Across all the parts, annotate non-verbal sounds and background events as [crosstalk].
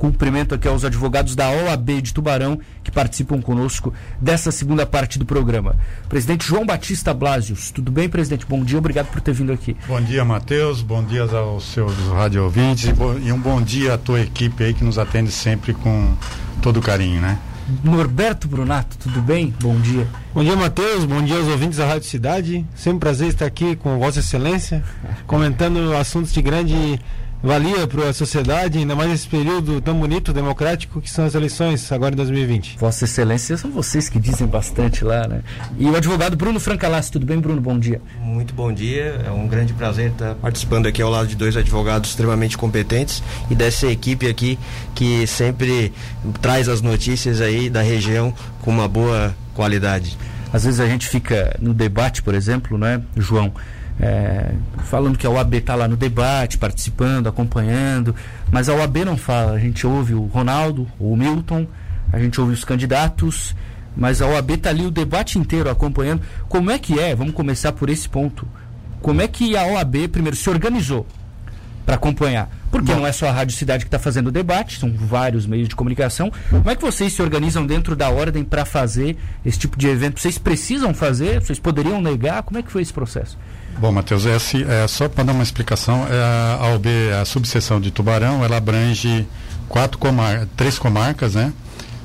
Cumprimento aqui aos advogados da OAB de Tubarão que participam conosco dessa segunda parte do programa. Presidente João Batista Blasius, tudo bem, presidente? Bom dia, obrigado por ter vindo aqui. Bom dia, Matheus, bom dia aos seus rádio ouvintes e, e um bom dia à tua equipe aí que nos atende sempre com todo carinho, né? Norberto Brunato, tudo bem? Bom dia. Bom dia, Matheus. Bom dia aos ouvintes da Rádio Cidade. Sempre um prazer estar aqui com Vossa Excelência, comentando assuntos de grande valia para a sociedade, ainda mais nesse período tão bonito, democrático, que são as eleições agora em 2020. Vossa Excelência, são vocês que dizem bastante lá, né? E o advogado Bruno Francalassi, tudo bem, Bruno? Bom dia. Muito bom dia, é um grande prazer estar participando aqui ao lado de dois advogados extremamente competentes e dessa equipe aqui que sempre traz as notícias aí da região com uma boa qualidade. Às vezes a gente fica no debate, por exemplo, né, João? É, falando que a OAB está lá no debate, participando, acompanhando, mas a OAB não fala. A gente ouve o Ronaldo, o Milton, a gente ouve os candidatos, mas a OAB está ali o debate inteiro acompanhando. Como é que é? Vamos começar por esse ponto. Como é que a OAB, primeiro, se organizou para acompanhar? Porque Bom. não é só a Rádio Cidade que está fazendo o debate, são vários meios de comunicação. Como é que vocês se organizam dentro da ordem para fazer esse tipo de evento? Vocês precisam fazer? Vocês poderiam negar? Como é que foi esse processo? Bom, Matheus, é, é, só para dar uma explicação, é, a OB, a subseção de Tubarão, ela abrange quatro comar três comarcas, né?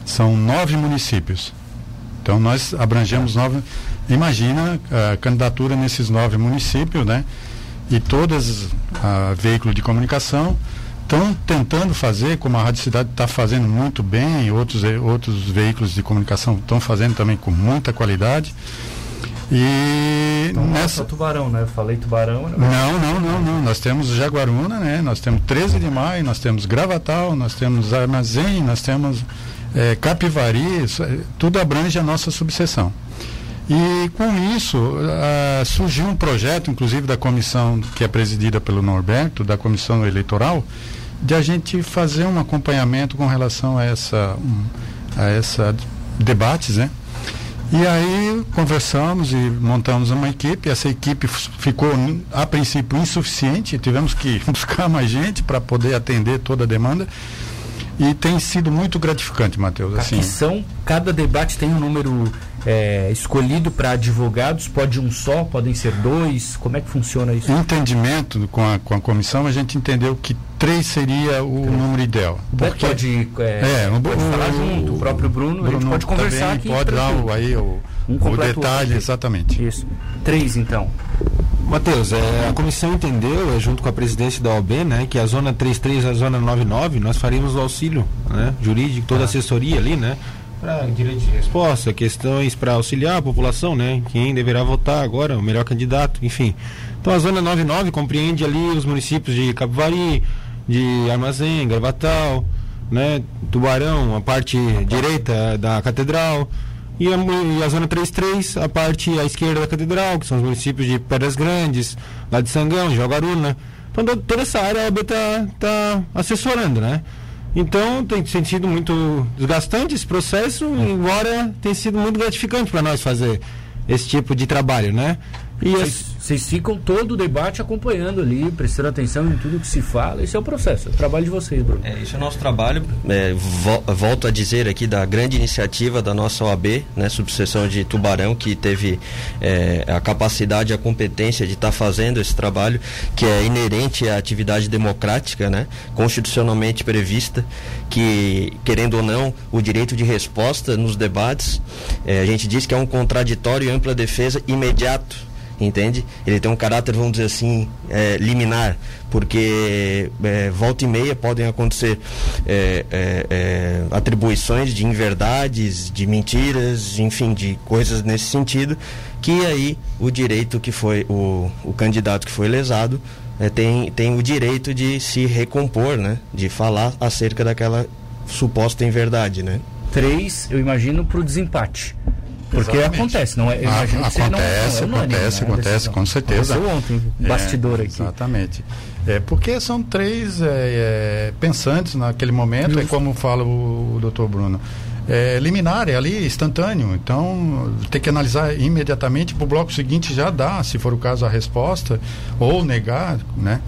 São nove municípios. Então nós abrangemos nove. Imagina a candidatura nesses nove municípios, né? E todas a veículo de comunicação estão tentando fazer, como a Rádio Cidade está fazendo muito bem, outros, outros veículos de comunicação estão fazendo também com muita qualidade e então, nessa Tubarão, né? Eu falei Tubarão. Né? Não, não, não, não. Nós temos Jaguaruna, né? Nós temos 13 de maio, nós temos Gravatal, nós temos Armazém, nós temos é, Capivari, isso, é, tudo abrange a nossa subseção. E com isso uh, surgiu um projeto, inclusive da comissão que é presidida pelo Norberto, da comissão eleitoral, de a gente fazer um acompanhamento com relação a essa, um, a essa debates, né? E aí conversamos e montamos uma equipe. Essa equipe ficou, a princípio, insuficiente. Tivemos que [laughs] buscar mais gente para poder atender toda a demanda. E tem sido muito gratificante, Matheus. Assim. Aqui são, cada debate tem um número é, escolhido para advogados? Pode um só? Podem ser dois? Como é que funciona isso? Entendimento com a, com a comissão, a gente entendeu que três seria o então, número ideal. Porque pode, é, é, pode o, falar junto, o próprio Bruno, Bruno a gente pode conversar aqui. Pode dar o, aí o, um o detalhe, exatamente. Isso. Três, então. Matheus, é, a comissão entendeu, é, junto com a presidência da OB, né, que a zona 33 e a zona 99, nós faríamos o auxílio né, jurídico, toda a ah. assessoria ali, né? Para direito de resposta, questões para auxiliar a população, né? Quem deverá votar agora, o melhor candidato, enfim. Então a zona 99 compreende ali os municípios de Capivari, de Armazém, Gravatal, né? Tubarão, a parte direita da catedral. E a, e a zona 33, a parte à esquerda da catedral, que são os municípios de Pedras Grandes, lá de Sangão, de Jogaruna. Então toda essa área a OB está tá assessorando, né? Então tem, sido muito desgastante esse processo, embora tenha sido muito gratificante para nós fazer esse tipo de trabalho, né? E vocês ficam todo o debate acompanhando ali, prestando atenção em tudo que se fala. Esse é o processo, é o trabalho de vocês, Bruno. É, esse é o nosso trabalho. É, vo volto a dizer aqui da grande iniciativa da nossa OAB, né, subseção de Tubarão, que teve é, a capacidade a competência de estar tá fazendo esse trabalho, que é inerente à atividade democrática, né, constitucionalmente prevista, que, querendo ou não, o direito de resposta nos debates, é, a gente diz que é um contraditório e ampla defesa imediato entende? Ele tem um caráter, vamos dizer assim, é, liminar, porque é, volta e meia podem acontecer é, é, é, atribuições de inverdades, de mentiras, enfim, de coisas nesse sentido, que aí o direito que foi, o, o candidato que foi lesado, é, tem, tem o direito de se recompor, né? De falar acerca daquela suposta inverdade, né? Três, eu imagino, para o desempate. Porque Exatamente. acontece, não é? Ah, acontece, não, não é acontece, né, acontece, com certeza. Aconteceu ontem, é, bastidor aqui. Exatamente. É, porque são três é, é, pensantes naquele momento, é Justo. é como fala o, o doutor Bruno. É, liminar, é ali, instantâneo. Então, tem que analisar imediatamente para o bloco seguinte já dá, se for o caso, a resposta, ou negar, né?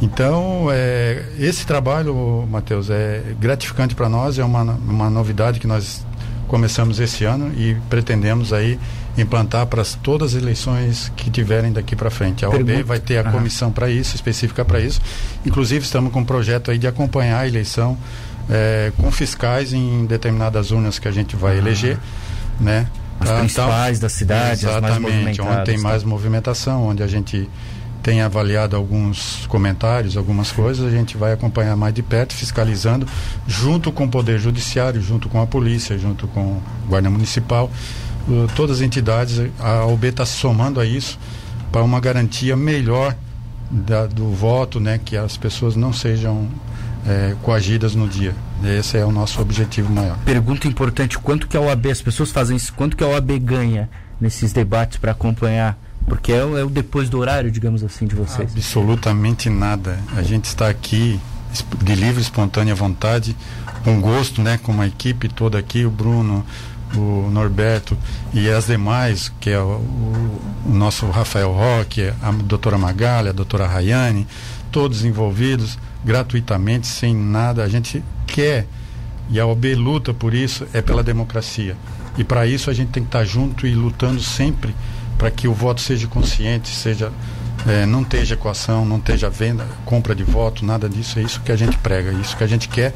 Então, é, esse trabalho, Matheus, é gratificante para nós, é uma, uma novidade que nós começamos esse ano e pretendemos aí implantar para todas as eleições que tiverem daqui para frente. A OAB vai ter a comissão para isso, específica para isso. Inclusive, estamos com um projeto aí de acompanhar a eleição é, com fiscais em determinadas urnas que a gente vai eleger, né? As então, principais da cidade, exatamente, onde tem mais tá? movimentação, onde a gente tem avaliado alguns comentários, algumas coisas, a gente vai acompanhar mais de perto, fiscalizando, junto com o Poder Judiciário, junto com a Polícia, junto com a Guarda Municipal, uh, todas as entidades, a OB está somando a isso para uma garantia melhor da, do voto, né, que as pessoas não sejam é, coagidas no dia. Esse é o nosso objetivo maior. Pergunta importante: quanto que a OAB, as pessoas fazem isso, quanto que a OAB ganha nesses debates para acompanhar? Porque é, é, o depois do horário, digamos assim, de vocês. Absolutamente nada. A gente está aqui de livre, espontânea vontade, com gosto, né, com uma equipe toda aqui, o Bruno, o Norberto e as demais, que é o, o, o nosso Rafael Roque, a doutora Magalha, a doutora Rayane, todos envolvidos gratuitamente, sem nada. A gente quer, e a OB luta por isso, é pela democracia. E para isso a gente tem que estar tá junto e lutando sempre para que o voto seja consciente, seja é, não esteja equação, não esteja venda, compra de voto, nada disso. É isso que a gente prega, isso que a gente quer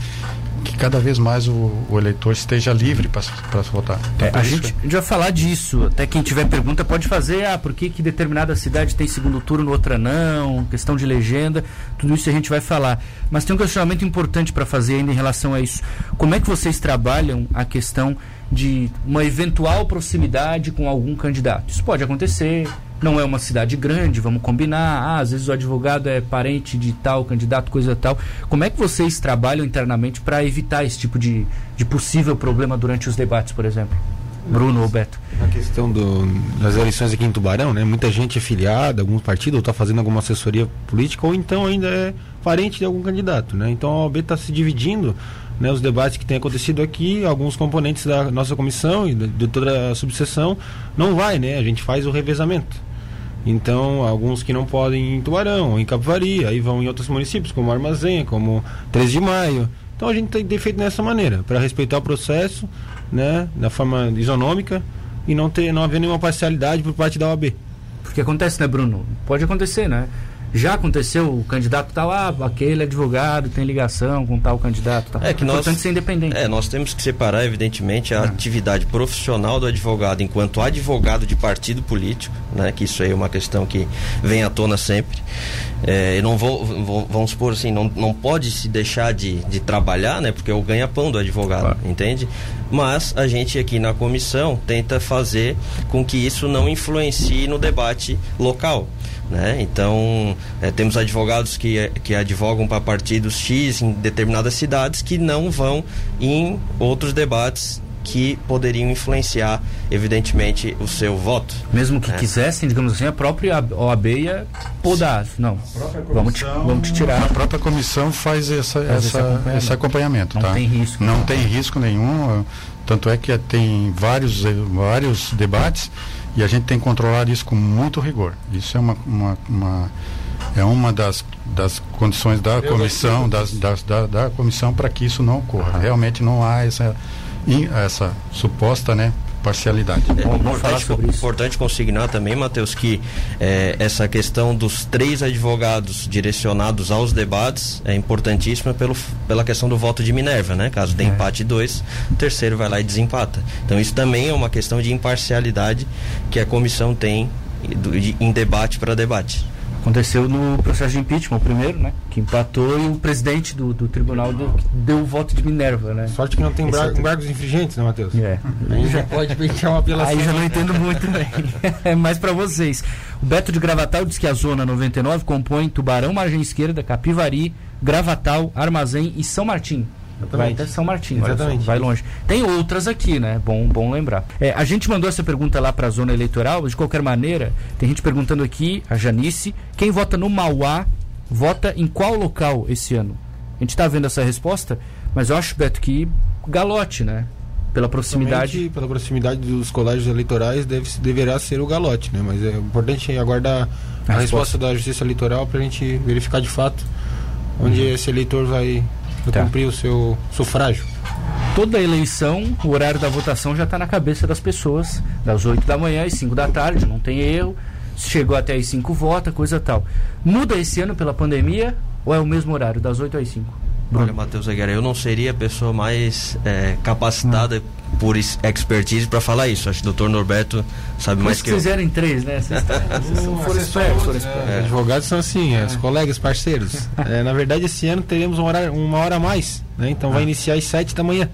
que cada vez mais o, o eleitor esteja livre para votar. Então, é, a, gente, que... a gente vai falar disso. Até quem tiver pergunta pode fazer. Ah, por que, que determinada cidade tem segundo turno, outra não? Questão de legenda. Tudo isso a gente vai falar. Mas tem um questionamento importante para fazer ainda em relação a isso. Como é que vocês trabalham a questão de uma eventual proximidade com algum candidato? Isso pode acontecer não é uma cidade grande, vamos combinar. Ah, às vezes o advogado é parente de tal candidato, coisa tal. Como é que vocês trabalham internamente para evitar esse tipo de, de possível problema durante os debates, por exemplo? Bruno ou Beto? Na questão do, das eleições aqui em Tubarão, né? Muita gente é filiada algum partido ou está fazendo alguma assessoria política ou então ainda é parente de algum candidato, né? Então a OAB está se dividindo né, os debates que têm acontecido aqui, alguns componentes da nossa comissão e de, toda a subseção não vai, né? A gente faz o revezamento. Então, alguns que não podem em Tubarão, em Capivari, aí vão em outros municípios, como Armazém, como 13 de Maio. Então, a gente tem, tem feito dessa maneira, para respeitar o processo, né, da forma isonômica e não ter não haver nenhuma parcialidade por parte da OAB. Porque acontece, né, Bruno? Pode acontecer, né? Já aconteceu, o candidato está lá, aquele advogado tem ligação com tal candidato. Tá. É que nós, importante ser independente. É, nós temos que separar, evidentemente, a é. atividade profissional do advogado enquanto advogado de partido político, né, que isso aí é uma questão que vem à tona sempre. É, não vou, vou, vamos supor assim, não, não pode se deixar de, de trabalhar, né, porque é o ganha-pão do advogado, claro. entende? Mas a gente aqui na comissão tenta fazer com que isso não influencie no debate local. Né? Então, é, temos advogados que, que advogam para partidos X em determinadas cidades que não vão em outros debates que poderiam influenciar, evidentemente, o seu voto. Mesmo que é. quisessem, digamos assim, a própria OAB ia podar. Não, vamos te, vamos te tirar. A própria comissão faz, essa, faz essa, esse acompanhamento. Esse acompanhamento não tá? tem risco. Não, não tem risco nenhum. Tanto é que tem vários, vários debates e a gente tem que controlar isso com muito rigor. Isso é uma, uma, uma é uma das, das condições da comissão, das, das, da, da comissão para que isso não ocorra. Realmente não há essa, essa suposta, né, parcialidade. É importante, importante consignar também, Matheus, que é, essa questão dos três advogados direcionados aos debates é importantíssima pelo, pela questão do voto de Minerva, né? Caso dê é. empate dois, o terceiro vai lá e desempata. Então isso também é uma questão de imparcialidade que a comissão tem em debate para debate. Aconteceu no processo de impeachment, o primeiro, né? Que empatou e o presidente do, do tribunal deu, deu o voto de Minerva, né? Sorte que não tem bar, embargos infringentes, né, Matheus? É. Aí já pode pedir uma apelação. Aí já não entendo muito bem. [laughs] é mais para vocês. O Beto de Gravatal diz que a zona 99 compõe Tubarão, Margem Esquerda, Capivari, Gravatal, Armazém e São Martim. Vai até São Martim, Exatamente. vai longe. Tem outras aqui, né? Bom, bom lembrar. É, a gente mandou essa pergunta lá para a zona eleitoral, de qualquer maneira, tem gente perguntando aqui, a Janice, quem vota no Mauá, vota em qual local esse ano? A gente está vendo essa resposta, mas eu acho, Beto, que galote, né? Pela proximidade. Somente pela proximidade dos colégios eleitorais deve, deverá ser o galote, né? Mas é importante aguardar a, a resposta. resposta da Justiça Eleitoral para a gente verificar de fato onde esse eleitor vai Tá. cumprir o seu sufrágio. Toda eleição, o horário da votação já está na cabeça das pessoas, das 8 da manhã às 5 da tarde, não tem erro. Chegou até às 5, vota, coisa tal. Muda esse ano pela pandemia ou é o mesmo horário, das 8 às 5? Olha, Matheus Aguiar, eu não seria a pessoa mais é, capacitada por expertise para falar isso. Acho que o doutor Norberto sabe Mas mais que eu. vocês eram em três, né? Vocês, foram espertos. É, Advogados são assim, é, os colegas, parceiros. [laughs] É, na verdade, esse ano teremos um horário- uma hora a mais, né? Então vai iniciar às 7 da manhã.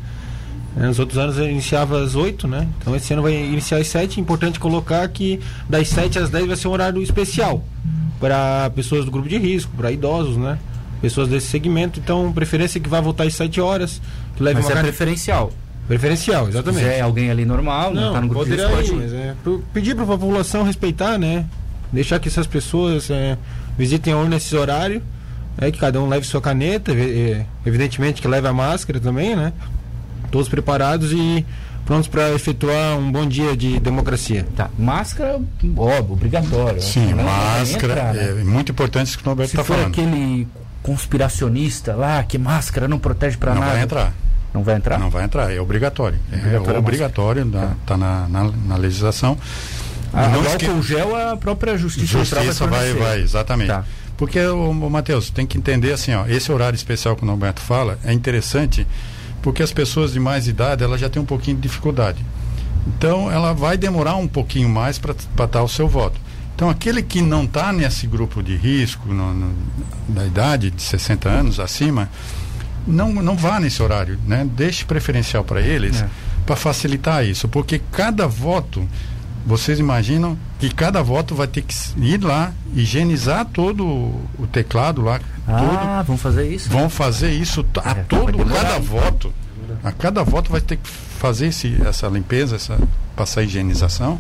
É, Nos outros anos eu iniciava às 8, né? Então esse ano vai iniciar às 7. Importante colocar que das 7 às 10 vai ser um horário especial para pessoas do grupo de risco, para idosos, né? Pessoas desse segmento. Então, preferência que vá votar às 7 horas, que leve Mas uma é carne- preferencial. Preferencial, Se exatamente. é alguém ali normal, não, tá no grupo de poderia risco, ir, pode ir. mas é, pedir para a população respeitar, né? Deixar que essas pessoas é, visitem a urna nesses horários, é, que cada um leve sua caneta, é, evidentemente que leve a máscara também, né? Todos preparados e prontos para efetuar um bom dia de democracia. Tá, máscara, óbvio, obrigatório. Sim, Não vai máscara. entrar, né? É muito importante isso que o Norberto Se está for falando. aquele conspiracionista lá, que máscara não protege pra Não nada. vai entrar. Não vai entrar? Não vai entrar, é obrigatório. É Obrigatório a obrigatório, está na, na, na legislação. Ah, Não o esque- gel a própria justiça, Justiça vai, fornecer. vai, exatamente. Tá. Porque, o, Matheus, tem que entender assim, ó, esse horário especial que o Norberto fala é interessante porque as pessoas de mais idade elas já têm um pouquinho de dificuldade. Então, ela vai demorar um pouquinho mais para estar o seu voto. Então, aquele que não está nesse grupo de risco, no, no- da idade de 60 anos acima, não, não vá nesse horário, né? Deixe preferencial para eles, É. para facilitar isso, porque cada voto, vocês imaginam que cada voto vai ter que ir lá, higienizar todo o teclado lá, todo, Ah, vamos fazer isso? vão fazer isso a É, todo, cada voto, a cada voto vai ter que fazer esse, essa limpeza, essa, passar a higienização.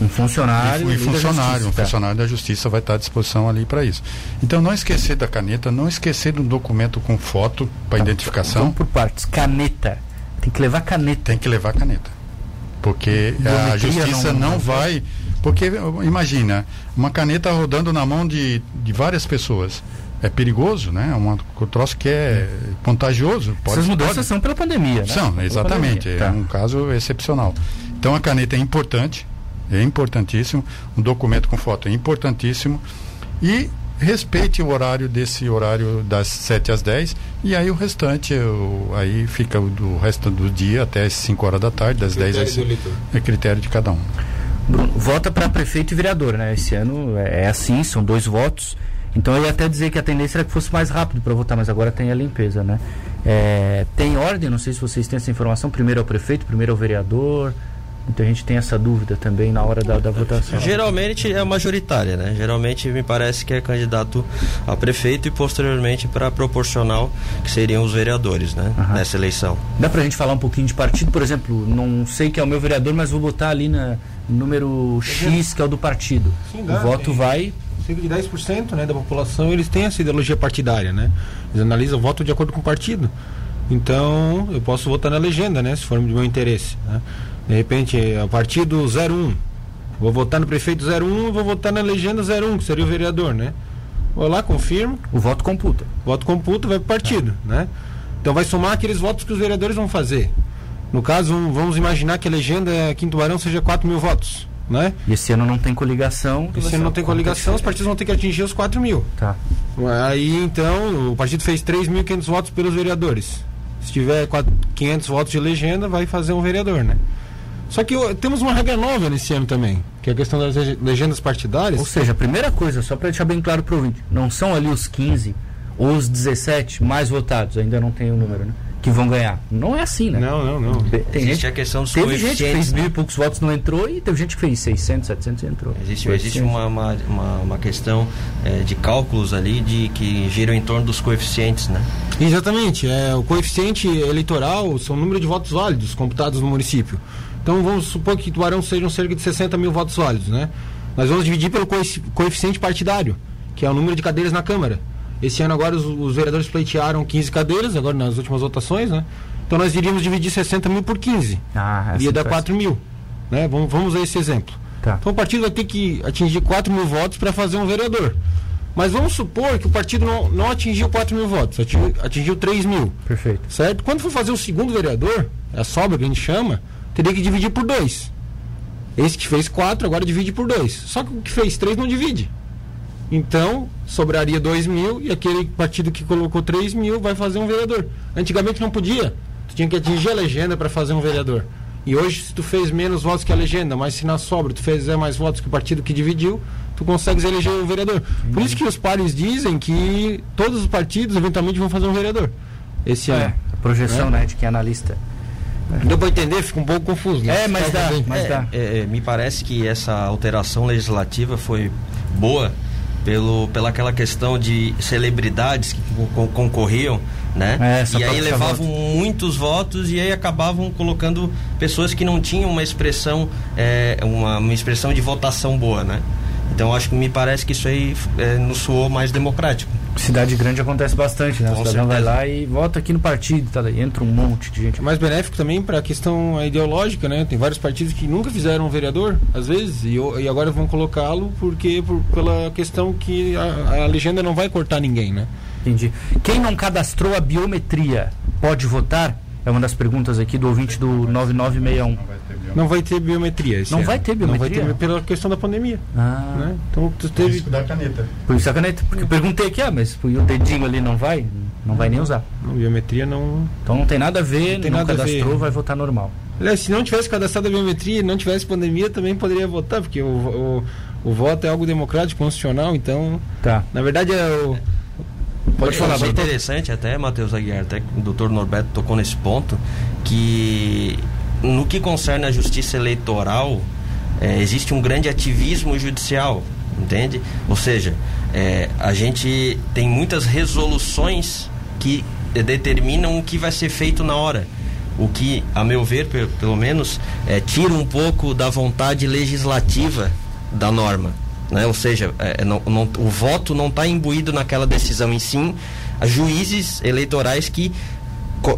Um funcionário. E, e funcionário, um justiça, tá. funcionário da justiça vai estar à disposição ali para isso. Então não esquecer da caneta, não esquecer do documento com foto para identificação. Vamos por partes. Caneta. Tem que levar caneta. Tem que levar caneta. Porque a Biometria justiça não- não, não vai. Porque imagina, uma caneta rodando na mão de, de várias pessoas. É perigoso, né? É um troço que é contagioso. Pode, Essas mudanças pode- são pela pandemia, né? são, exatamente. pandemia, É tá. um caso excepcional. Então a caneta é importante, é importantíssimo. Um documento com foto é importantíssimo. E respeite o horário desse horário das 7 às 10 e aí o restante, o- aí fica o do resto do dia até as 5 horas da tarde, das 10 às 5. É critério de cada um. Bruno, vota para prefeito e vereador, né? Esse ano é, é assim, são dois votos. Então eu ia até dizer que a tendência era que fosse mais rápido para votar, mas agora tem a limpeza, né? É, tem ordem, não sei se vocês têm essa informação. Primeiro é o prefeito, primeiro é o vereador. Muita gente tem essa dúvida também na hora da, da votação. Geralmente é majoritária, né? Geralmente me parece que é candidato a prefeito e posteriormente para proporcional, que seriam os vereadores, né? Aham. Nessa eleição. Dá pra gente falar um pouquinho de partido, por exemplo, não sei que é o meu vereador, mas vou botar ali na número X, que é o do partido. Sim, o dá, voto tem. vai. Cerca de 10% né, da população eles têm essa ideologia partidária, né? Eles analisam o voto de acordo com o partido. Então, eu posso votar na legenda, né? Se for do meu interesse. né? De repente, é o partido 01. Vou votar no prefeito 01, vou votar na legenda 01, que seria o vereador, né? Vou lá, confirmo, O voto computa. voto computa, vai pro partido, né? Então vai somar aqueles votos que os vereadores vão fazer. No caso, vamos imaginar que a legenda aqui em Tubarão seja 4 mil votos, né? E esse ano não tem coligação. Esse ano não tem coligação, os partidos vão ter que atingir os 4 mil. Tá. Aí então o partido fez 3.500 votos pelos vereadores. Se tiver quatro- 500 votos de legenda, vai fazer um vereador, né? Só que temos uma regra nova nesse ano também, que é a questão das lege- legendas partidárias. Ou seja, a primeira coisa, só para deixar bem claro para o ouvinte, não são ali os 15 ou os 17 mais votados, ainda não tem o número, né? Que vão ganhar. Não é assim, né? Não, não, não. Tem Existe gente, a questão dos teve gente que fez mil e poucos votos não entrou e teve gente que fez 600, 700 e entrou. Existe, existe uma, uma, uma, uma questão eh, de cálculos ali de que giram em torno dos coeficientes, né? Exatamente. É, o coeficiente eleitoral são o número de votos válidos computados no município. Então vamos supor que Tubarão sejam cerca de 60 mil votos válidos, né? Nós vamos dividir pelo coefici- coeficiente partidário, que é o número de cadeiras na Câmara. Esse ano agora os, os vereadores pleitearam 15 cadeiras, agora nas últimas votações, né? Então nós iríamos dividir 60 mil por 15. Ah, Ia dar faz- 4 mil. Né? Vamos, vamos a esse exemplo. Tá. Então o partido vai ter que atingir 4 mil votos para fazer um vereador. Mas vamos supor que o partido não, não atingiu 4 mil votos, atingiu, atingiu 3 mil. Perfeito. Certo? Quando for fazer o segundo vereador, a sobra que a gente chama, teria que dividir por dois. Esse que fez 4 agora divide por dois. Só que o que fez 3 não divide. Então, sobraria 2 mil e aquele partido que colocou 3 mil vai fazer um vereador. Antigamente não podia. Tu tinha que atingir a legenda para fazer um vereador. E hoje, se tu fez menos votos que a legenda, mas se na sobra tu fizer mais votos que o partido que dividiu, tu consegues eleger o vereador. Por isso que os pares dizem que todos os partidos eventualmente vão fazer um vereador esse É, ano. a projeção, É. né, de que é analista. Deu pra entender? Fica um pouco confuso. né? É, mas dá, mas É, dá. é, é, me parece que essa alteração legislativa foi boa pelo, pela aquela questão de celebridades que con- con- concorriam, né? É, e aí levavam muitos votos e aí acabavam colocando pessoas que não tinham uma expressão, é, uma, uma expressão de votação boa, né? Então acho que me parece que isso aí é, nos soou mais democrático. Cidade grande acontece bastante, né? O cidadão vai lá e vota aqui no partido, tá? daí entra um monte de gente. É mais benéfico também para a questão ideológica, né? Tem vários partidos que nunca fizeram um vereador, às vezes, e, e agora vão colocá-lo porque por- pela questão que a, a legenda não vai cortar ninguém, né? Entendi. Quem não cadastrou a biometria pode votar? É uma das perguntas aqui do ouvinte do 9961. Não vai ter biometria. esse Não ano. vai ter Não vai biometria? ter pela questão da pandemia, Ah, né? Então tu teve da caneta. por isso a caneta. Porque eu perguntei aqui, ah, mas o dedinho ali não vai? Não vai nem usar. não, biometria não. Então não tem nada a ver, Não não, tem nada a cadastrou, ver. vai votar normal. Aliás, se não tivesse cadastrado a biometria e não tivesse pandemia, também poderia votar, porque o, o, o voto é algo democrático, constitucional, então, Tá. na verdade é o Pode Eu falar, achei doutor. interessante até, Matheus Aguiar, até que o doutor Norberto tocou nesse ponto, que no que concerne a justiça eleitoral, eh, existe um grande ativismo judicial, entende? Ou seja, eh, a gente tem muitas resoluções que determinam o que vai ser feito na hora. O que, a meu ver, pe- pelo menos, eh, tira um pouco da vontade legislativa da norma. Né? Ou seja, é, não- não- o voto não está imbuído naquela decisão, em sim a juízes eleitorais que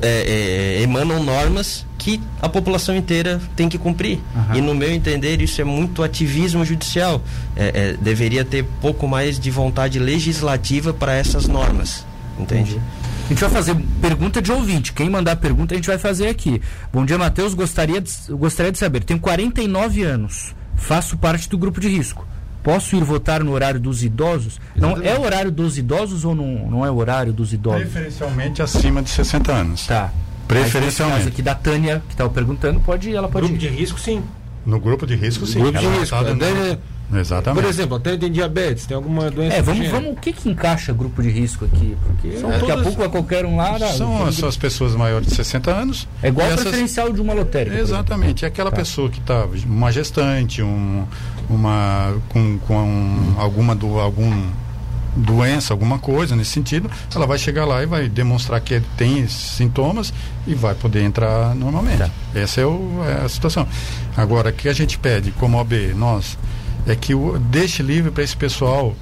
é, é, emanam normas que a população inteira tem que cumprir. Aham. E no meu entender, isso é muito ativismo judicial. É, é, deveria ter pouco mais de vontade legislativa para essas normas. Entende? A gente vai fazer pergunta de ouvinte. Quem mandar pergunta a gente vai fazer aqui. Bom dia, Matheus. Gostaria de, gostaria de saber. Tenho 49 anos. Faço parte do grupo de risco. Posso ir votar no horário dos idosos? Não é o horário dos idosos ou não, não é o horário dos idosos? Preferencialmente acima de 60 anos. Tá. Preferencialmente. Caso aqui da Tânia, que estava perguntando, pode ir, ela pode grupo ir. de risco, sim. No grupo de risco, sim. Grupo de risco. tá dando- Até- Exatamente. Por exemplo, até tem diabetes, tem alguma doença. É, vamos, vamos, o que que encaixa grupo de risco aqui? Porque São daqui a todas- pouco vai qualquer um lá. São as, as pessoas maiores de 60 anos. É igual a essas- preferencial de uma lotérica. Exatamente. É aquela Tá. pessoa que está uma gestante, um, uma com, com alguma do, algum doença, alguma coisa nesse sentido, ela vai chegar lá e vai demonstrar que tem sintomas e vai poder entrar normalmente. Tá. Essa é, o- é a situação. Agora, o que a gente pede como OB, nós, é que o, deixe livre para esse pessoal,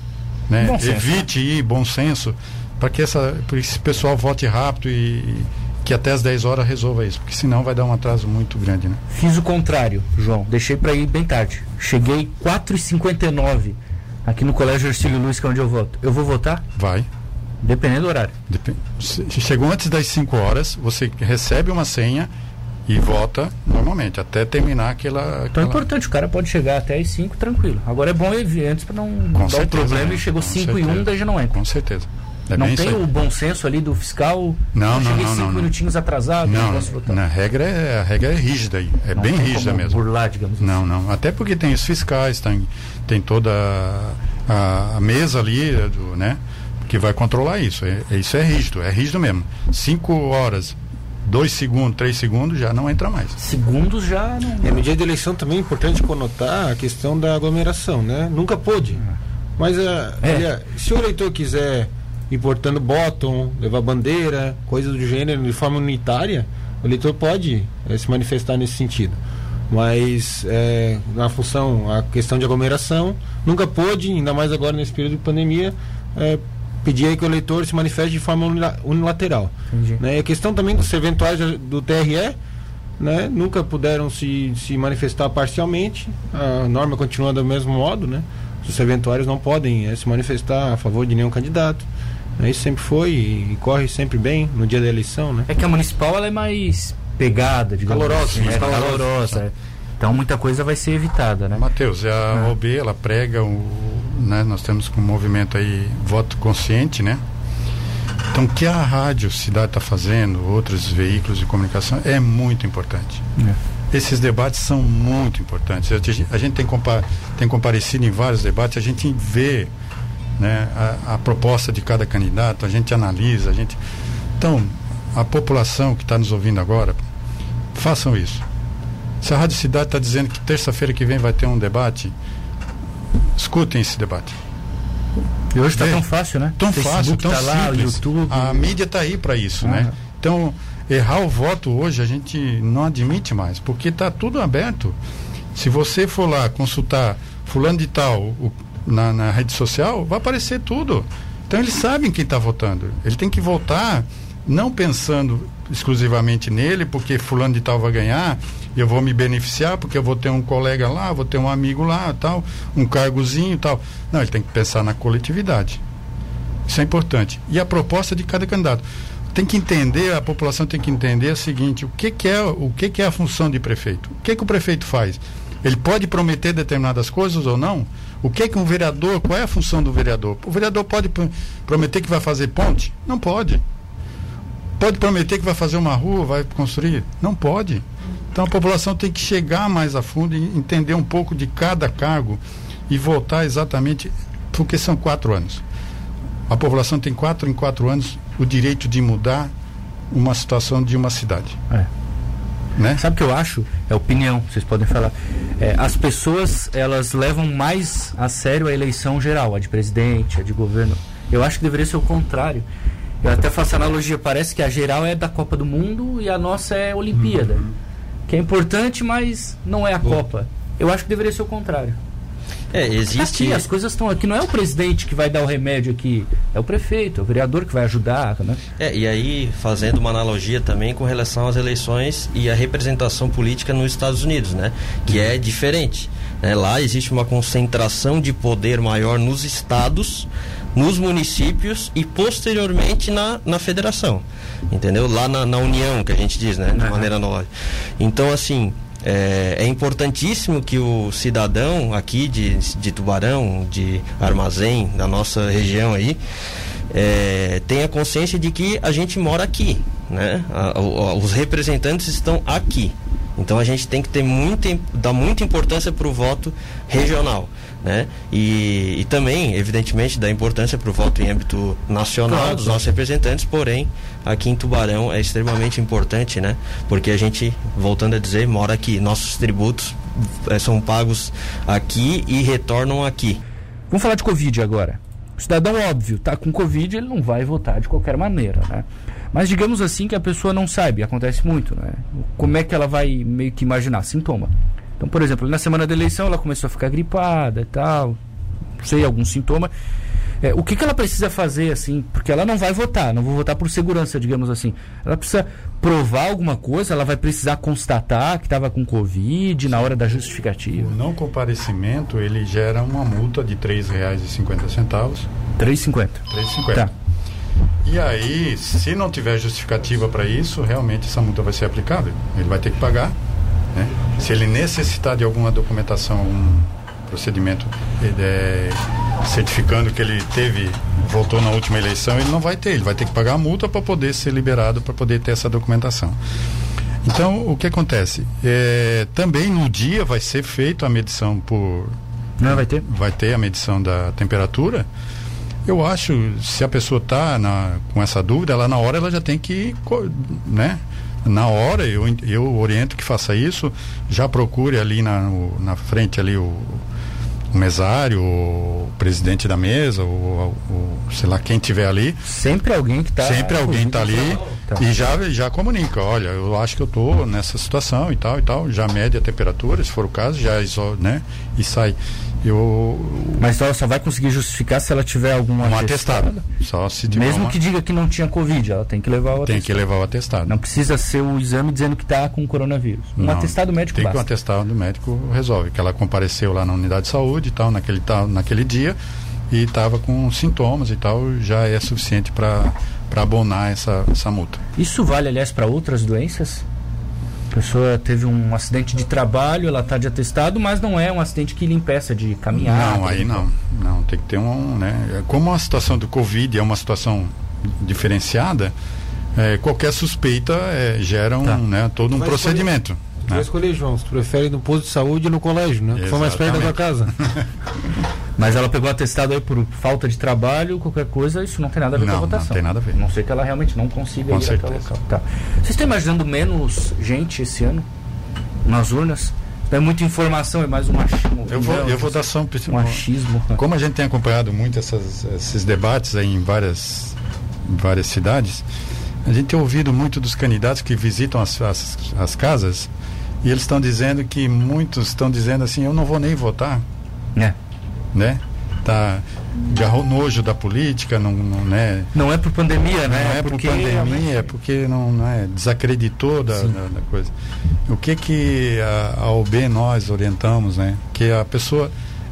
né, Bom senso, evite ir, bom senso, para que essa, esse pessoal vote rápido e que até as 10 horas resolva isso, porque senão vai dar um atraso muito grande, né? Fiz o contrário, João. Deixei para ir bem tarde. Cheguei 4h59 aqui no Colégio Ercílio Luiz, que é onde eu voto. Eu vou votar? Vai. Dependendo do horário. Se chegou antes das 5 horas, você recebe uma senha e vota normalmente, até terminar aquela. Então é aquela- importante, o cara pode chegar até as 5 tranquilo. Agora é bom ir vir antes para não Com dar um certeza, problema né? e chegou Com 5 e 1, certeza. daí já não entra. Com certeza. É não tem o bom senso ali do fiscal. Não, não, não, 5 não, minutinhos atrasado, não, Não, na regra é, a regra é rígida aí. É Não bem rígida mesmo. Burlar, digamos assim. Não, não. Até porque tem os fiscais, tem, tem toda a, a- mesa ali, do, né? Que vai controlar isso. É- isso é rígido, é rígido mesmo. Cinco horas, dois segundos, três segundos, já não entra mais. Segundos já não. E a medida de eleição também é importante conotar a questão da aglomeração, né? Nunca pôde. Mas É. olha, se o eleitor quiser ir portando bottom, levar bandeira, coisas do gênero de forma unitária, o eleitor pode eh, se manifestar nesse sentido. Mas na função, a questão de aglomeração, nunca pôde, ainda mais agora nesse período de pandemia, pedir aí que o eleitor se manifeste de forma unila- unilateral. Entendi. Né? E a questão também dos eventuais do TRE, né? nunca puderam se, se manifestar parcialmente, a norma continua do mesmo modo, né? Os serventuários não podem é, se manifestar a favor de nenhum candidato. Né? Isso sempre foi e, e, corre sempre bem no dia da eleição, né? É que a municipal ela é mais pegada, digamos calorosa, assim, é calorosa. calorosa. Então muita coisa vai ser evitada, né? Matheus, a ah. OB ela prega o, né, nós temos com um movimento aí voto consciente, né? Então, o que a Rádio Cidade está fazendo, outros veículos de comunicação, é muito importante. É. Esses debates são muito importantes. A gente tem, compa tem comparecido em vários debates, a gente vê né, a, a, proposta de cada candidato, a gente analisa, a gente. Então, a população que está nos ouvindo agora, façam isso. Se a Rádio Cidade está dizendo que terça-feira que vem vai ter um debate, escutem esse debate. E hoje está tão fácil, né? Tão fácil, tão tá lá, simples. YouTube. A mídia está aí para isso, né? ah. né? Então, errar o voto hoje a gente não admite mais, porque está tudo aberto. Se você for lá consultar fulano de tal o, na, na rede social, vai aparecer tudo. Então eles sabem quem está votando. Ele tem que votar não pensando exclusivamente nele, porque fulano de tal vai ganhar, eu vou me beneficiar, porque eu vou ter um colega lá, vou ter um amigo lá, tal, um cargozinho tal. Não, ele tem que pensar na coletividade. Isso é importante. E a proposta de cada candidato. Tem que entender, a população tem que entender o seguinte, o que, que é, o que, que é a função de prefeito? O que, que o prefeito faz? Ele pode prometer determinadas coisas ou não? O que que um vereador, qual é a função do vereador? O vereador pode prometer que vai fazer ponte? Não pode. Pode prometer que vai fazer uma rua, vai construir? Não pode. Então a população tem que chegar mais a fundo e entender um pouco de cada cargo e voltar exatamente, porque são quatro anos. A população tem quatro em quatro anos o direito de mudar uma situação de uma cidade. É. Né? Sabe o que eu acho? É opinião, vocês podem falar. É, as pessoas elas levam mais a sério a eleição geral, a de presidente, a de governo. Eu acho que deveria ser o contrário. Eu até faço analogia, parece que a geral é da Copa do Mundo e a nossa é Olimpíada. Uhum. Que é importante, mas não é a Copa. Eu acho que deveria ser o contrário. É, existe. Aqui, as coisas estão aqui. Não é o presidente que vai dar o remédio aqui, é o prefeito, é o vereador que vai ajudar, né? É, e aí, fazendo uma analogia também com relação às eleições e a representação política nos Estados Unidos, né? Que é diferente. Né? Lá existe uma concentração de poder maior nos estados nos municípios e posteriormente na, na federação. Entendeu? Lá na, na União, que a gente diz, né? De maneira nova. Então, assim, é, é, importantíssimo que o cidadão aqui de, de Tubarão, de Armazém, da nossa região aí, é, tenha consciência de que a gente mora aqui, né? A, a, os representantes estão aqui. Então a gente tem que ter muita, dar muita importância para o voto regional né? E, e também, evidentemente, da importância para o voto em âmbito nacional claro. dos nossos representantes, porém, aqui em Tubarão é extremamente importante, né? Porque a gente, voltando a dizer, mora aqui, nossos tributos é, são pagos aqui e retornam aqui. Vamos falar de Covid agora. O cidadão, óbvio, está com Covid, ele não vai votar de qualquer maneira, né? Mas digamos assim que a pessoa não sabe, acontece muito, né? Como é que ela vai meio que imaginar? Sintoma. Então, por exemplo, na semana da eleição ela começou a ficar gripada e tal, sei, algum sintoma. É, o que, que ela precisa fazer, assim, porque ela não vai votar, não vou votar por segurança, digamos assim. Ela precisa provar alguma coisa, ela vai precisar constatar que estava com Covid na hora da justificativa. O não comparecimento, ele gera uma multa de R$ 3,50. R$ 3,50. 3,50. Tá. E aí, se não tiver justificativa para isso, realmente essa multa vai ser aplicável. Ele vai ter que pagar né? Se ele necessitar de alguma documentação, um procedimento é, certificando que ele teve, voltou na última eleição, ele não vai ter, ele vai ter que pagar a multa para poder ser liberado, para poder ter essa documentação. Então, o que acontece? É, também no dia vai ser feita a medição por. Não, vai ter? Vai ter a medição da temperatura. Eu acho, se a pessoa está com essa dúvida, ela na hora ela já tem que né, na hora eu, eu oriento que faça isso, já procure ali na, no, na frente ali o, o mesário, o presidente da mesa, o, o, sei lá quem tiver ali. Sempre alguém que está. Sempre alguém está ali tá. e já, já comunica, olha, eu acho que eu estou nessa situação e tal e tal, já mede a temperatura, se for o caso, já né, e sai. Eu, Mas ela só vai conseguir justificar se ela tiver algum um atestado. Só se Mesmo uma- que diga que não tinha Covid, ela tem que levar o tem atestado. que levar o atestado. Não precisa ser o exame dizendo que está com coronavírus. Um Não, atestado médico Tem que um basta. atestado do médico resolve. Que ela compareceu lá na unidade de saúde e tal, naquele, tal, naquele dia, e estava com sintomas e tal, já é suficiente para abonar essa, essa multa. Isso vale, aliás, para outras doenças? A pessoa teve um acidente de trabalho, ela está de atestado, mas não é um acidente que lhe impeça de caminhar. não, aí não. Não, tem que ter um. Né, como a situação do Covid é uma situação diferenciada, é, qualquer suspeita é, gera um, Tá. né, todo um procedimento. Tu vai né? escolher, João, se tu prefere no posto de saúde ou no colégio, né? Que for mais perto da tua casa. [laughs] Mas ela pegou atestado aí por falta de trabalho, qualquer coisa, isso não tem nada a ver Não, com a não votação. tem nada a ver. Não sei que ela realmente não consiga Com ir até o certeza. local. Tá. Vocês estão imaginando menos gente esse ano nas urnas? Não é muita informação, é mais um achismo. Eu vou, Não, eu vou dar só um, um achismo. Como a gente tem acompanhado muito essas, esses debates aí em várias, em várias cidades, a gente tem ouvido muito dos candidatos que visitam as, as, as casas e eles estão dizendo que muitos estão dizendo assim, eu não vou nem votar, É. né? Tá garrou nojo da política, não, não né? Não é por pandemia, né? Não é por pandemia, realmente- é porque não, não é, desacreditou da, da, da coisa. O que que a, a OB nós orientamos, né? Que a pessoa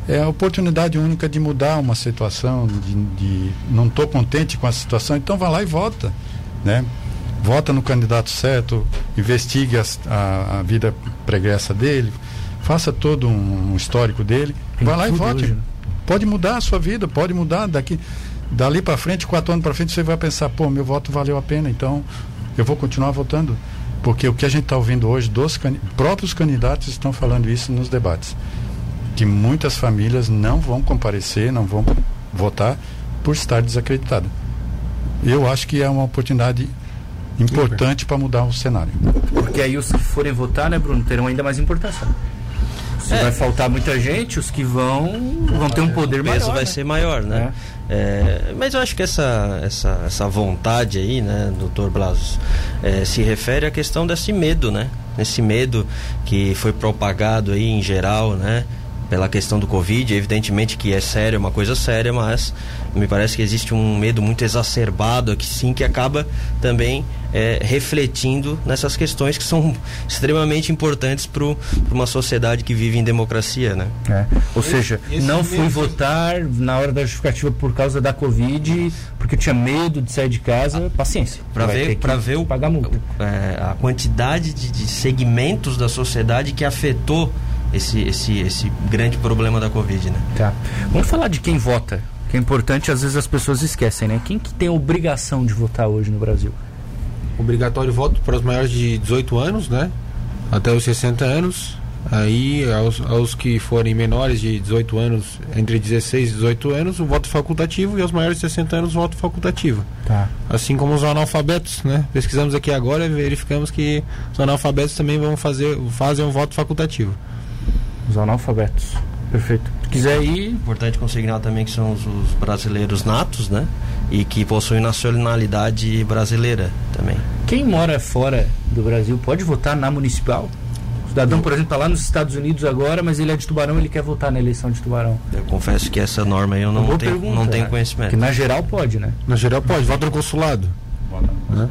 é a oportunidade única de mudar uma situação, de, de não estou contente com a situação, então vá lá e vota, né? Vota no candidato certo, investigue as- a, a vida pregressa dele, faça todo um, um histórico dele, Tem vá lá e vote. hoje, né? Pode mudar a sua vida, pode mudar daqui dali para frente, quatro anos para frente, você vai pensar, pô, meu voto valeu a pena, então eu vou continuar votando. Porque o que a gente está ouvindo hoje, dos cani- próprios candidatos estão falando isso nos debates. Que muitas famílias não vão comparecer, não vão votar por estar desacreditada. Eu acho que é uma oportunidade importante para mudar o cenário. Porque aí os que forem votar, né, Bruno, terão ainda mais importância. Se É. vai faltar muita gente, os que vão vão ter um poder o peso maior. vai né? ser maior, né? É, mas eu acho que essa, essa, essa vontade aí, né, doutor Blasos, é, se refere à questão desse medo, né? Esse medo que foi propagado aí em geral, né? Pela questão do Covid, evidentemente que é sério, é uma coisa séria, mas me parece que existe um medo muito exacerbado aqui sim, que acaba também é, refletindo nessas questões que são [laughs] extremamente importantes para uma sociedade que vive em democracia, né? É. Ou seja, esse não fui votar na hora da justificativa por causa da Covid, porque eu tinha medo de sair de casa. Paciência. para ver para ver o, pagar multa. é, a quantidade de, de segmentos da sociedade que afetou esse, esse, esse grande problema da Covid, né? Tá. Vamos falar de quem vota. Que é importante, às vezes as pessoas esquecem, né? Quem que tem a obrigação de votar hoje no Brasil? Obrigatório voto para os maiores de 18 anos, né? Até os 60 anos. Aí, aos, aos que forem menores de 18 anos, entre 16 e 18 anos, o voto facultativo. E aos maiores de 60 anos, o voto facultativo. Tá. Assim como os analfabetos, né? Pesquisamos aqui agora e verificamos que os analfabetos também vão fazer fazem um voto facultativo. Os analfabetos. Perfeito. Se quiser ir, Importante consignar também que são os, os brasileiros natos, né? E que possuem nacionalidade brasileira também. quem mora fora do Brasil pode votar na municipal? O cidadão, por exemplo, está lá nos Estados Unidos agora, mas ele é de Tubarão, ele quer votar na eleição de Tubarão. Eu confesso que essa norma aí eu não tenho, pergunta, não tenho conhecimento. Que na geral pode, né? Na geral pode, vota no consulado.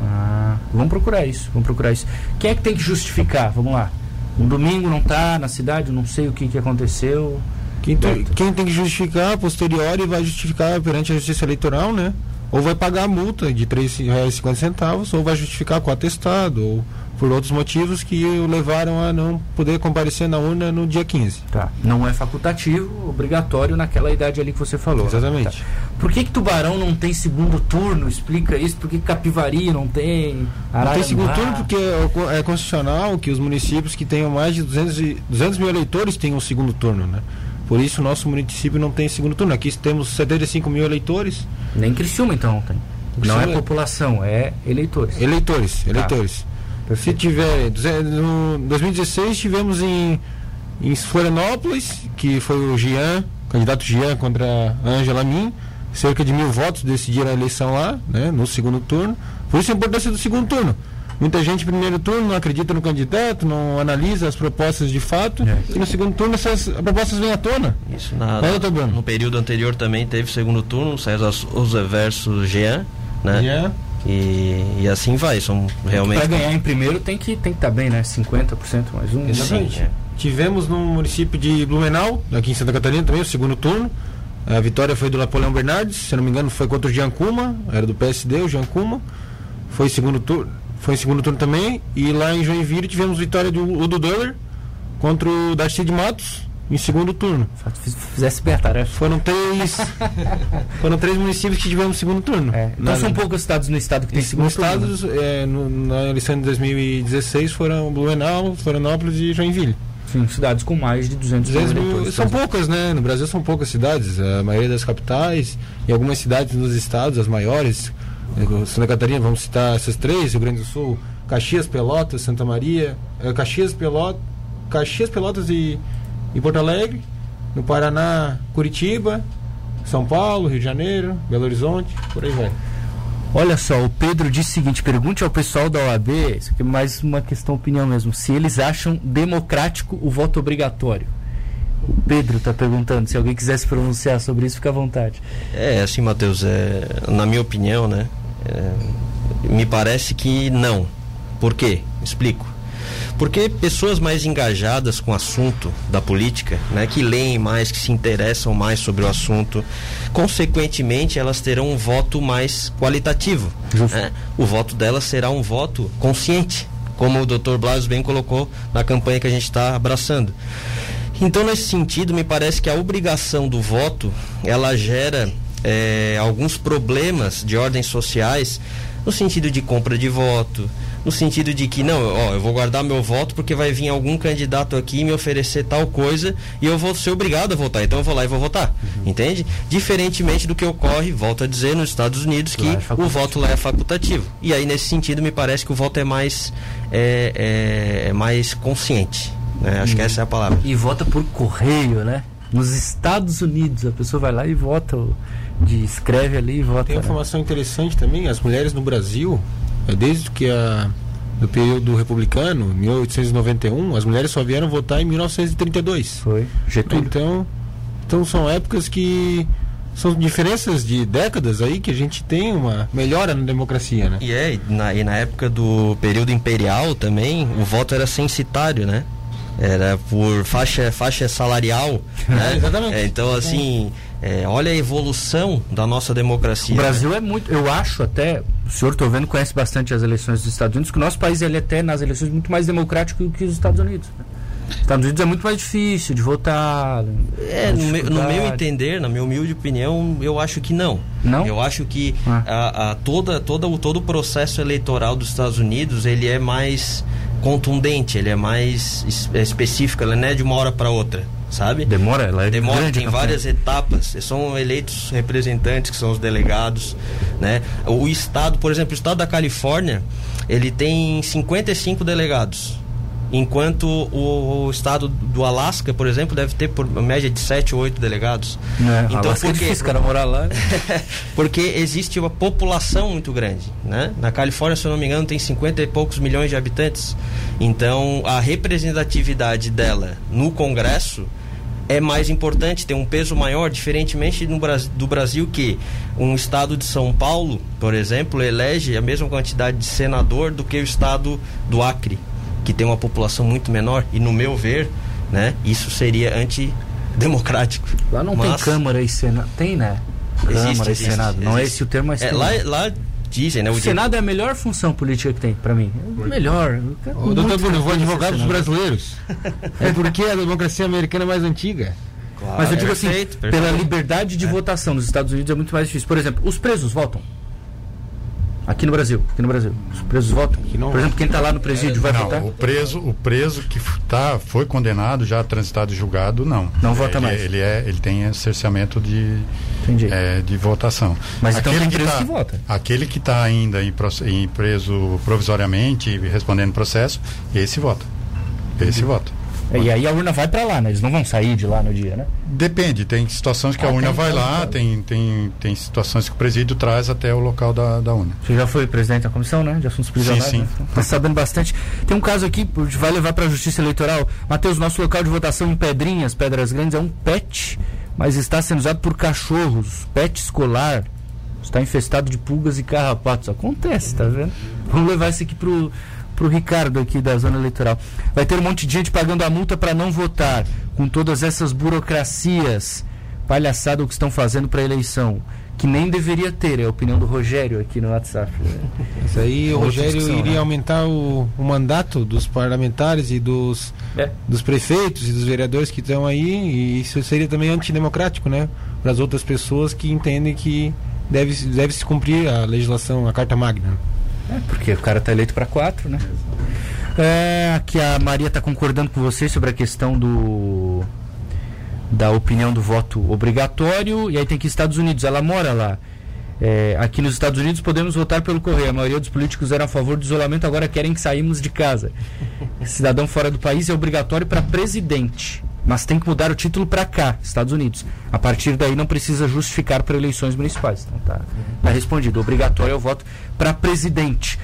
Ah, vamos procurar isso, vamos procurar isso. Quem é que tem que justificar? Vamos lá. Um domingo não tá na cidade, não sei o que, que aconteceu. Quem, tem- quem tem que justificar a posteriori vai justificar perante a justiça eleitoral, né? Ou vai pagar a multa de R$ 3,50, ou vai justificar com atestado, ou por outros motivos que o levaram a não poder comparecer na urna no dia 15. Tá. Não é facultativo, obrigatório naquela idade ali que você falou. Exatamente. Tá. Por que, que Tubarão não tem segundo turno? Explica isso. Por que que Capivari não tem? Não tem segundo turno porque é é constitucional que os municípios que tenham mais de 200, e- 200 mil eleitores tenham um segundo turno, né? Por isso o nosso município não tem segundo turno. Aqui temos 75 mil eleitores. Nem Criciúma então não tem. Não é Criciúma- população, é eleitores. Eleitores, Tá. Se tiver. No 2016 tivemos em, em Florianópolis, que foi o Jean, candidato Jean contra a Ângela Min, cerca de mil votos decidiram a eleição lá, né, no segundo turno. Por isso a importância do segundo turno. Muita gente no primeiro turno não acredita no candidato, não analisa as propostas de fato, É. e no segundo turno essas propostas vêm à tona. Isso na, É, doutor Bruno? no período anterior também teve segundo turno, César Souza versus Jean, né? Yeah. E, e assim vai, são realmente. Para ganhar em primeiro tem que tem que estar bem, né? 50% mais um. Exatamente. Sim, é. Tivemos no município de Blumenau, aqui em Santa Catarina também, o segundo turno. A vitória foi do Napoleão Bernardes, se não me engano foi contra o Giancuma, era do PSD, o Giancuma. Foi segundo turno, foi em segundo turno também. E lá em Joinville tivemos vitória do Udo Döller contra o Darcy de Matos em segundo turno. Fiz- Fizesse bem a tarefa. Foram três [laughs] foram três municípios que tivemos segundo turno. É. Então são poucos estados no estado que tem segundo turno, né? estados, é, no- na eleição de 2016 foram Blumenau, Florianópolis e Joinville. Sim, cidades com mais de 200 mil 200 mil, eleitores. são poucas, né? No Brasil são poucas cidades. A maioria das capitais e algumas cidades nos estados, as maiores. eh, Santa Catarina, vamos citar essas três: Rio Grande do Sul, Caxias, Pelotas, Santa Maria, eh, Caxias, Pelotas, Caxias, Pelotas e, e Porto Alegre. No Paraná, Curitiba, São Paulo, Rio de Janeiro, Belo Horizonte, por aí vai. Olha só, o Pedro disse o seguinte: pergunte ao pessoal da OAB, isso aqui é mais uma questão opinião mesmo, se eles acham democrático o voto obrigatório. O Pedro está perguntando, se alguém quiser se pronunciar sobre isso, fica à vontade. É, assim, Matheus, é, na minha opinião, né? é, me parece que não. Por quê? Explico. Porque pessoas mais engajadas com o assunto da política, né, que leem mais, que se interessam mais sobre o assunto, consequentemente elas terão um voto mais qualitativo. Né? O voto delas será um voto consciente, como o Dr. Blas bem colocou na campanha que a gente está abraçando. Então, nesse sentido, me parece que a obrigação do voto ela gera eh, alguns problemas de ordens sociais no sentido de compra de voto, no sentido de que não, ó, eu vou guardar meu voto porque vai vir algum candidato aqui me oferecer tal coisa e eu vou ser obrigado a votar, então eu vou lá e vou votar, entende? Diferentemente do que ocorre, volto a dizer, nos Estados Unidos que é o voto lá é facultativo. E aí nesse sentido me parece que o voto é mais é, é- é mais consciente, né? Acho que essa é a palavra. E vota por correio, né? Nos Estados Unidos, a pessoa vai lá e vota, de, escreve ali e vota. Tem uma né? informação interessante também, as mulheres no Brasil, desde que a do período republicano, 1891, as mulheres só vieram votar em 1932. Foi. Getúlio. Então, então são épocas que são diferenças de décadas aí que a gente tem uma melhora na democracia, né? E é, e na, e na época do período imperial também, o voto era censitário, né? Era por faixa, faixa salarial, [laughs] né? Exatamente. É, então, assim, é, olha a evolução da nossa democracia. O né? Brasil é muito, eu acho até, o senhor tô vendo conhece bastante as eleições dos Estados Unidos, que o nosso país ele é até nas eleições muito mais democrático que os Estados Unidos. né? Os Estados Unidos é muito mais difícil de votar. É, no, meu- no meu entender, na minha humilde opinião, eu acho que não. Não? Eu acho que Ah. a, a toda, toda, o- todo o processo eleitoral dos Estados Unidos ele é mais contundente, ele é mais é específico, ele não é de uma hora para outra, sabe? Demora, ela é Demora, grande tem várias etapas. São eleitos representantes, que são os delegados, né? O estado, por exemplo, o estado da Califórnia, ele tem 55 delegados. Enquanto o, o estado do Alasca, por exemplo, deve ter por média de 7 ou 8 delegados. É, então, Alasca é por quê? difícil, cara, morar lá. [laughs] Porque existe uma população muito grande, né? Na Califórnia, se eu não me engano, tem 50 e poucos milhões de habitantes. Então, a representatividade dela no Congresso é mais importante, tem um peso maior, diferentemente no do Brasil que um estado de São Paulo, por exemplo, elege a mesma quantidade de senador do que o estado do Acre, que tem uma população muito menor e no meu ver, né, isso seria antidemocrático. Lá não Mas- tem Câmara e Senado. Tem, né? Câmara Existe, e existe, Senado. Não é existe. esse o termo, mas É, tem. lá, lá dizem, né? O o Senado é a melhor função política que tem, pra mim. É o melhor. Eu quero Ô, muito doutor Bruno, eu vou advogar dos brasileiros. É porque a democracia americana é mais antiga. Claro, Mas eu digo assim, perfeito, pela liberdade de votação nos Estados Unidos é muito mais difícil. Por exemplo, os presos votam. Aqui no Brasil, aqui no Brasil. Os presos votam. Não. Por exemplo, quem está lá no presídio vai votar? Não, o preso, o preso que tá, foi condenado, já transitado e julgado, não. Não vota ele, mais. Ele, é, ele tem cerceamento de, é, de votação. Mas então tem preso tá, que vota. Aquele que está ainda em, em preso provisoriamente e respondendo processo, esse vota. Esse vota. E aí a urna vai para lá, né? Eles não vão sair de lá no dia, né? Depende, tem situações que Ah, a urna tem, vai lá, tem. tem, tem, tem situações que o presídio traz até o local da, da urna. Você já foi presidente da comissão, né? De assuntos prisionais. sim. né? Tá sabendo bastante. Tem um caso aqui, vai levar para a Justiça Eleitoral. Matheus, nosso local de votação em Pedrinhas, Pedras Grandes, é um pet, mas está sendo usado por cachorros. Pet escolar. Está infestado de pulgas e carrapatos. Acontece, tá vendo? Vamos levar isso aqui pro pro Ricardo aqui da zona eleitoral. Vai ter um monte de gente pagando a multa para não votar, com todas essas burocracias. Palhaçada o que estão fazendo para a eleição. Que nem deveria ter, é a opinião do Rogério aqui no WhatsApp. Isso aí o Rogério iria né? aumentar o, o mandato dos parlamentares e dos, É. dos prefeitos e dos vereadores que estão aí, e isso seria também antidemocrático, né? Para as outras pessoas que entendem que deve, deve se cumprir a legislação, a Carta Magna. É, porque o cara tá eleito para quatro, né? É, aqui a Maria está concordando com você sobre a questão do da opinião do voto obrigatório e aí tem que Estados Unidos, ela mora lá. É, aqui nos Estados Unidos podemos votar pelo correio. A maioria dos políticos era a favor do isolamento, agora querem que saímos de casa. Cidadão fora do país é obrigatório para presidente, mas tem que mudar o título para cá, Estados Unidos. A partir daí não precisa justificar para eleições municipais. Então tá, tá respondido. Obrigatório é o voto para presidente.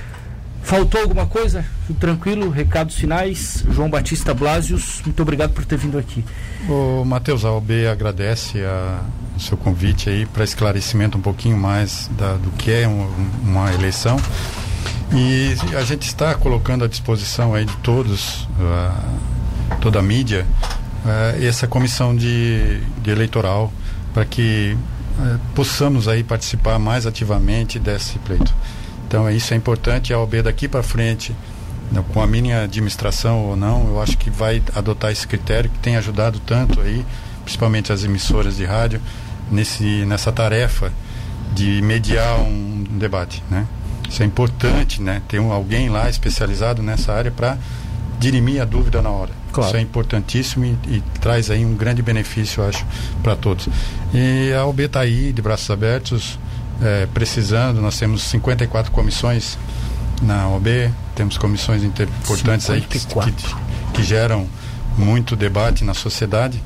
Faltou alguma coisa? Tudo tranquilo? Recados finais? João Batista Blasius, muito obrigado por ter vindo aqui. O Matheus, a OB agradece a, o seu convite aí para esclarecimento um pouquinho mais da, do que é um- uma eleição. E a gente está colocando à disposição aí de todos, ah, toda a mídia, ah, essa comissão de, de eleitoral para que ah, possamos aí participar mais ativamente desse pleito. Então isso é importante, a OB daqui para frente, né, com a minha administração ou não, eu acho que vai adotar esse critério que tem ajudado tanto aí, principalmente as emissoras de rádio, nesse, nessa tarefa de mediar um debate, né? Isso é importante, né? Ter um, alguém lá especializado nessa área para dirimir a dúvida na hora. Claro. Isso é importantíssimo e, e traz aí um grande benefício, eu acho, para todos. E a OB está aí, de braços abertos, eh, precisando. Nós temos 54 comissões na OB, temos comissões importantes aí que, 54. que, que geram muito debate na sociedade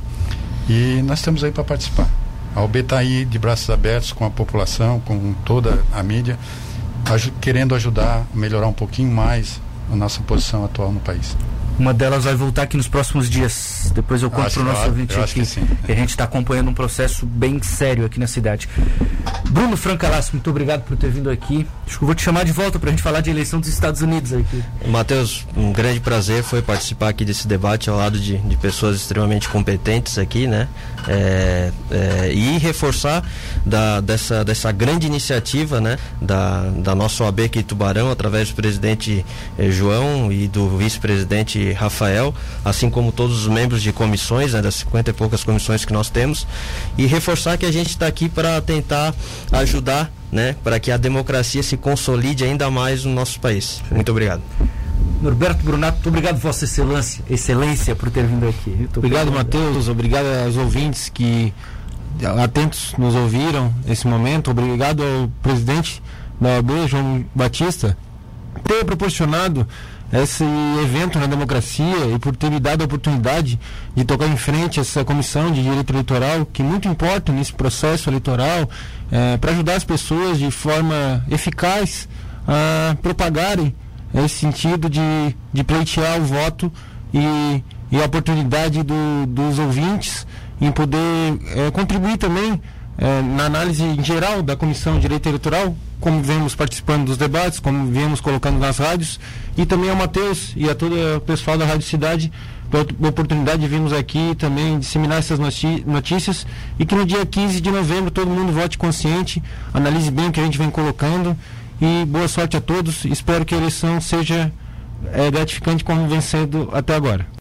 e nós estamos aí para participar. A OB está aí de braços abertos com a população, com toda a mídia, aju- querendo ajudar a melhorar um pouquinho mais a nossa posição atual no país. Uma delas vai voltar aqui nos próximos dias. Depois eu conto Acho para o nosso ouvinte eu acho aqui. que a gente está acompanhando um processo bem sério aqui na cidade. Bruno Francalassi, muito obrigado por ter vindo aqui. Acho que eu vou te chamar de volta para a gente falar de eleição dos Estados Unidos aqui. Matheus, um grande prazer foi participar aqui desse debate ao lado de, de pessoas extremamente competentes aqui, né? É, é, e reforçar da, dessa, dessa grande iniciativa, né? Da, da nossa OAB aqui em Tubarão, através do presidente eh, João e do vice-presidente Rafael, assim como todos os membros de comissões, né? Das 50 e poucas comissões que nós temos, e reforçar que a gente está aqui para tentar ajudar, né? Para que a democracia se consolide ainda mais no nosso país. Muito obrigado. Norberto Brunato, muito obrigado, Vossa Excelência, Excelência por ter vindo aqui. Obrigado, Matheus. Obrigado aos ouvintes que atentos nos ouviram nesse momento. Obrigado ao presidente da OAB, João Batista, por ter proporcionado esse evento na democracia e por ter me dado a oportunidade de tocar em frente essa comissão de direito eleitoral, que muito importa nesse processo eleitoral, para ajudar as pessoas de forma eficaz a propagarem esse sentido de, de pleitear o voto e, e a oportunidade do, dos ouvintes em poder eh, contribuir também eh, na análise em geral da Comissão de Direito Eleitoral, como vemos participando dos debates, como viemos colocando nas rádios, e também ao Matheus e a todo o pessoal da Rádio Cidade pela oportunidade de virmos aqui também disseminar essas notícias e que no dia 15 de novembro todo mundo vote consciente, analise bem o que a gente vem colocando e boa sorte a todos. Espero que a eleição seja eh, gratificante como vem sendo até agora.